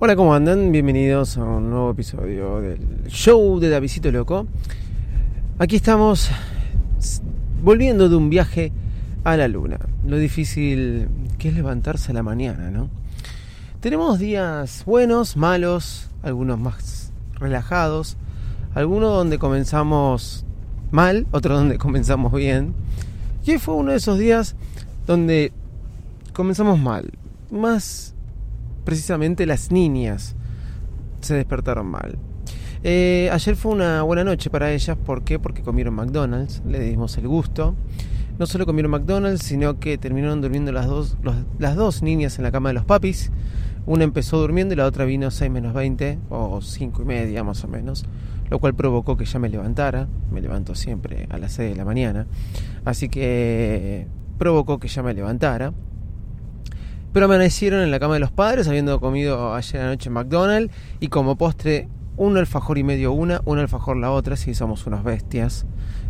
Hola, ¿cómo andan? Bienvenidos a un nuevo episodio del show de Davidito Loco. Aquí estamos volviendo de un viaje a la luna. Lo difícil que es levantarse a la mañana, ¿no? Tenemos días buenos, malos, algunos más relajados, algunos donde comenzamos mal, otros donde comenzamos bien. Y hoy fue uno de esos días donde comenzamos mal. Más precisamente las niñas se despertaron mal. Eh, ayer fue una buena noche para ellas, ¿por qué? Porque comieron McDonald's, le dimos el gusto. No solo comieron McDonald's, sino que terminaron durmiendo las dos, las dos niñas en la cama de los papis. Una empezó durmiendo y la otra vino 6 menos 20 o 5 y media más o menos, lo cual provocó que ya me levantara. Me levanto siempre a las 6 de la mañana. Así que provocó que ya me levantara. Pero amanecieron en la cama de los padres, habiendo comido ayer anoche en McDonald's, y como postre, un alfajor y medio una, un alfajor la otra, si somos unas bestias.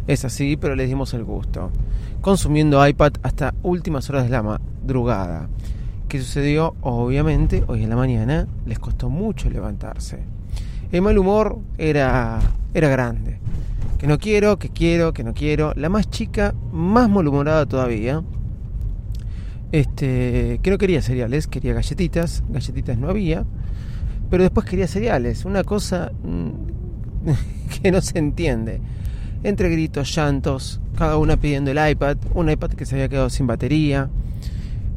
Es así, pero les dimos el gusto. Consumiendo iPad hasta últimas horas de la madrugada. ¿Qué sucedió? Obviamente, hoy en la mañana les costó mucho levantarse. El mal humor era, era grande. Que no quiero, que quiero, que no quiero. La más chica, más malhumorada todavía este, que no quería cereales, quería galletitas, galletitas no había, pero después quería cereales, una cosa mm, que no se entiende. Entre gritos, llantos, cada una pidiendo el iPad, un iPad que se había quedado sin batería.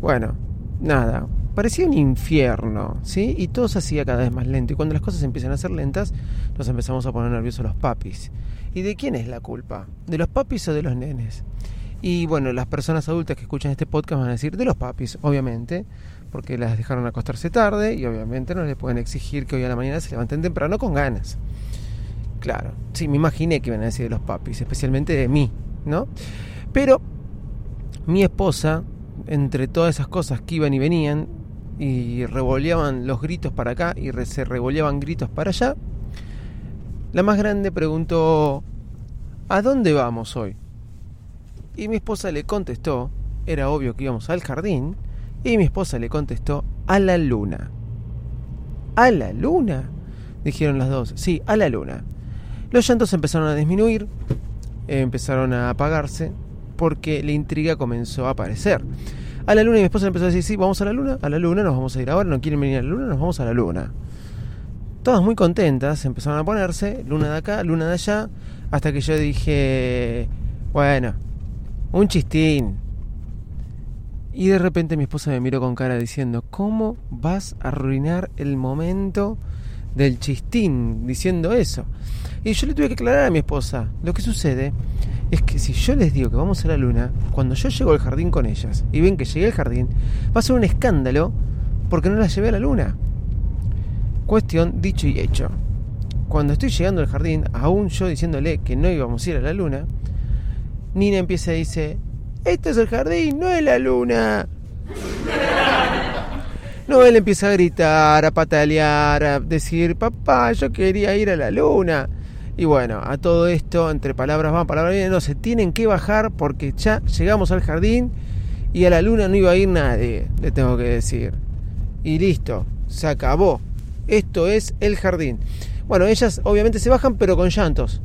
Bueno, nada, parecía un infierno, ¿sí? Y todo se hacía cada vez más lento. Y cuando las cosas empiezan a ser lentas, nos empezamos a poner nerviosos los papis. ¿Y de quién es la culpa? ¿De los papis o de los nenes? Y bueno, las personas adultas que escuchan este podcast van a decir de los papis, obviamente, porque las dejaron acostarse tarde y obviamente no les pueden exigir que hoy a la mañana se levanten temprano con ganas. Claro, sí, me imaginé que iban a decir de los papis, especialmente de mí, ¿no? Pero mi esposa, entre todas esas cosas que iban y venían, y revoleaban los gritos para acá y se revoleaban gritos para allá, la más grande preguntó, ¿a dónde vamos hoy? Y mi esposa le contestó, era obvio que íbamos al jardín, y mi esposa le contestó, a la luna. ¿A la luna? Dijeron las dos. Sí, a la luna. Los llantos empezaron a disminuir, empezaron a apagarse, porque la intriga comenzó a aparecer. A la luna y mi esposa empezó a decir, sí, vamos a la luna, a la luna, nos vamos a ir ahora, no quieren venir a la luna, nos vamos a la luna. Todas muy contentas, empezaron a ponerse, luna de acá, luna de allá, hasta que yo dije, bueno, un chistín. Y de repente mi esposa me miró con cara diciendo, ¿cómo vas a arruinar el momento del chistín diciendo eso? Y yo le tuve que aclarar a mi esposa, lo que sucede es que si yo les digo que vamos a la luna, cuando yo llego al jardín con ellas y ven que llegué al jardín, va a ser un escándalo porque no las llevé a la luna. Cuestión dicho y hecho. Cuando estoy llegando al jardín, aún yo diciéndole que no íbamos a ir a la luna, Nina empieza y dice, esto es el jardín, no es la luna. No, él empieza a gritar, a patalear, a decir, papá, yo quería ir a la luna. Y bueno, a todo esto, entre palabras van, palabras vienen, no, se tienen que bajar porque ya llegamos al jardín y a la luna no iba a ir nadie, le tengo que decir. Y listo, se acabó. Esto es el jardín. Bueno, ellas obviamente se bajan, pero con llantos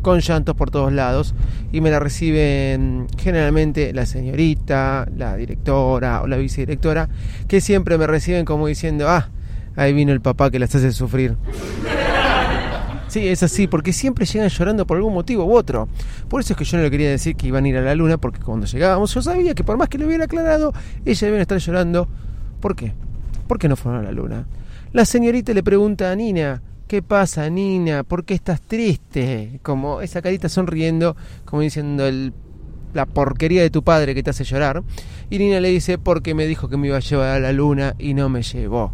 con llantos por todos lados y me la reciben generalmente la señorita, la directora o la vicedirectora, que siempre me reciben como diciendo, ah, ahí vino el papá que las hace sufrir. Sí, es así, porque siempre llegan llorando por algún motivo u otro. Por eso es que yo no le quería decir que iban a ir a la luna, porque cuando llegábamos yo sabía que por más que lo hubiera aclarado, ella debía estar llorando. ¿Por qué? ¿Por qué no fueron a la luna? La señorita le pregunta a Nina, ¿Qué pasa, Nina? ¿Por qué estás triste? Como esa carita sonriendo, como diciendo la porquería de tu padre que te hace llorar. Y Nina le dice, porque me dijo que me iba a llevar a la luna y no me llevó.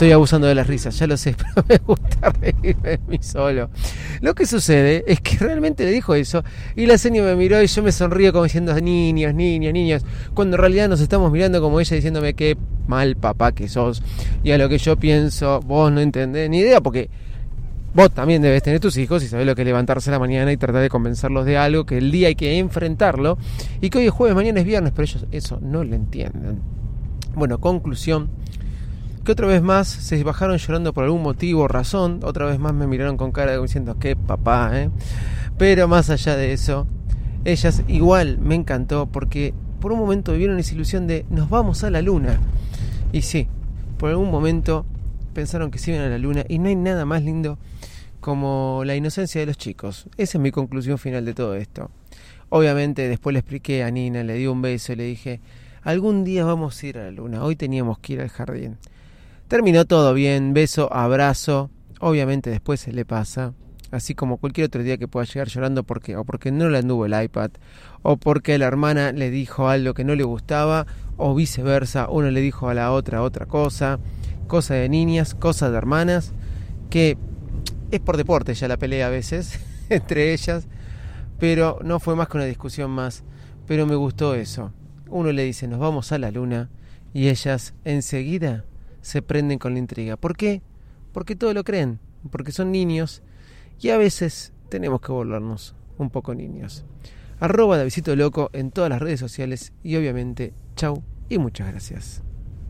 Estoy abusando de las risas, ya lo sé, pero me gusta reírme de mí solo. Lo que sucede es que realmente le dijo eso y la señora me miró y yo me sonrío como diciendo niños, niños, niños, cuando en realidad nos estamos mirando como ella diciéndome qué mal papá que sos. Y a lo que yo pienso, vos no entendés ni idea porque vos también debes tener tus hijos y sabés lo que es levantarse a la mañana y tratar de convencerlos de algo, que el día hay que enfrentarlo y que hoy es jueves, mañana es viernes, pero ellos eso no lo entienden. Bueno, conclusión que otra vez más se bajaron llorando por algún motivo o razón, otra vez más me miraron con cara diciendo, qué papá, ¿eh? Pero más allá de eso, ellas igual me encantó porque por un momento vivieron esa ilusión de nos vamos a la luna. Y sí, por algún momento pensaron que se iban a la luna y no hay nada más lindo como la inocencia de los chicos. Esa es mi conclusión final de todo esto. Obviamente después le expliqué a Nina, le di un beso y le dije, algún día vamos a ir a la luna, hoy teníamos que ir al jardín. Terminó todo bien, beso, abrazo, obviamente después se le pasa, así como cualquier otro día que pueda llegar llorando porque o porque no le anduvo el iPad o porque la hermana le dijo algo que no le gustaba o viceversa, uno le dijo a la otra otra cosa, cosa de niñas, cosa de hermanas, que es por deporte ya la pelea a veces entre ellas, pero no fue más que una discusión más, pero me gustó eso. Uno le dice, nos vamos a la luna, y ellas enseguida se prenden con la intriga. ¿Por qué? Porque todo lo creen, porque son niños, y a veces tenemos que volvernos un poco niños. Arroba de Visito Loco en todas las redes sociales, y obviamente, chau y muchas gracias.